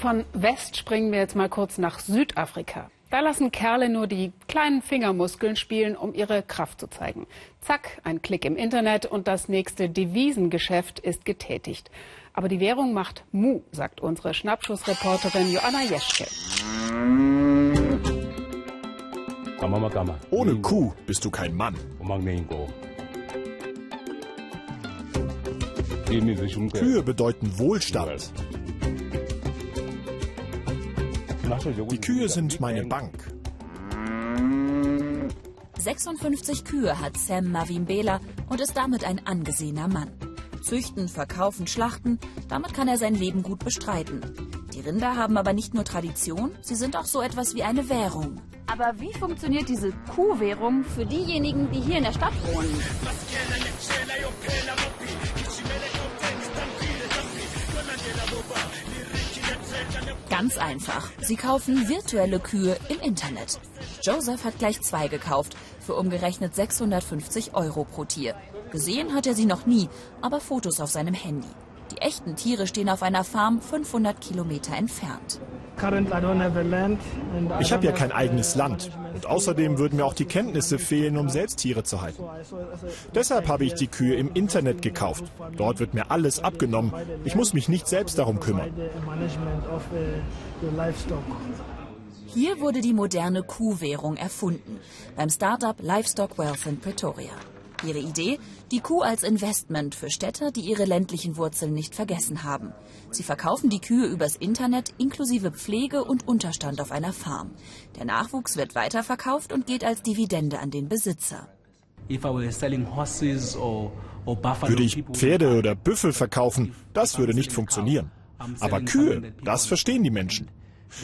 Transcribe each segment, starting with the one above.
Von West springen wir jetzt mal kurz nach Südafrika. Da lassen Kerle nur die kleinen Fingermuskeln spielen, um ihre Kraft zu zeigen. Zack, ein Klick im Internet und das nächste Devisengeschäft ist getätigt. Aber die Währung macht Mu, sagt unsere Schnappschussreporterin Joanna Jeschke. Ohne Kuh bist du kein Mann. Kühe bedeuten Wohlstand. Die Kühe sind meine Bank. 56 Kühe hat Sam Mavimbela und ist damit ein angesehener Mann. Züchten, verkaufen, schlachten, damit kann er sein Leben gut bestreiten. Die Rinder haben aber nicht nur Tradition, sie sind auch so etwas wie eine Währung. Aber wie funktioniert diese Kuhwährung für diejenigen, die hier in der Stadt wohnen? Ganz einfach. Sie kaufen virtuelle Kühe im Internet. Joseph hat gleich zwei gekauft, für umgerechnet 650 Euro pro Tier. Gesehen hat er sie noch nie, aber Fotos auf seinem Handy. Die echten Tiere stehen auf einer Farm 500 Kilometer entfernt. Ich habe ja kein eigenes Land. Und außerdem würden mir auch die Kenntnisse fehlen, um selbst Tiere zu halten. Deshalb habe ich die Kühe im Internet gekauft. Dort wird mir alles abgenommen. Ich muss mich nicht selbst darum kümmern. Hier wurde die moderne Kuhwährung erfunden, beim Startup Livestock Wealth in Pretoria. Ihre Idee? Die Kuh als Investment für Städter, die ihre ländlichen Wurzeln nicht vergessen haben. Sie verkaufen die Kühe übers Internet inklusive Pflege und Unterstand auf einer Farm. Der Nachwuchs wird weiterverkauft und geht als Dividende an den Besitzer. Würde ich Pferde oder Büffel verkaufen, das würde nicht funktionieren. Aber Kühe, das verstehen die Menschen.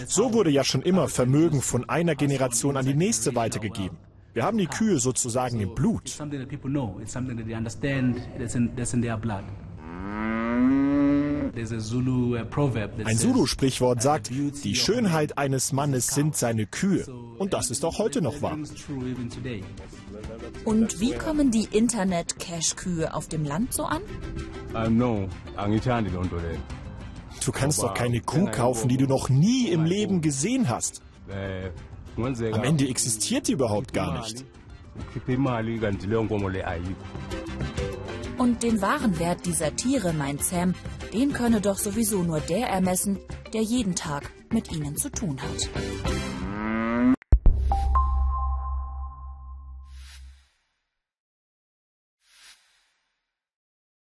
So wurde ja schon immer Vermögen von einer Generation an die nächste weitergegeben. Wir haben die Kühe sozusagen im Blut. Ein Zulu-Sprichwort sagt, die Schönheit eines Mannes sind seine Kühe. Und das ist auch heute noch wahr. Und wie kommen die Internet-Cash-Kühe auf dem Land so an? Du kannst doch keine Kuh kaufen, die du noch nie im Leben gesehen hast. Am Ende existiert die überhaupt gar nicht. Und den wahren Wert dieser Tiere, meint Sam, den könne doch sowieso nur der ermessen, der jeden Tag mit ihnen zu tun hat.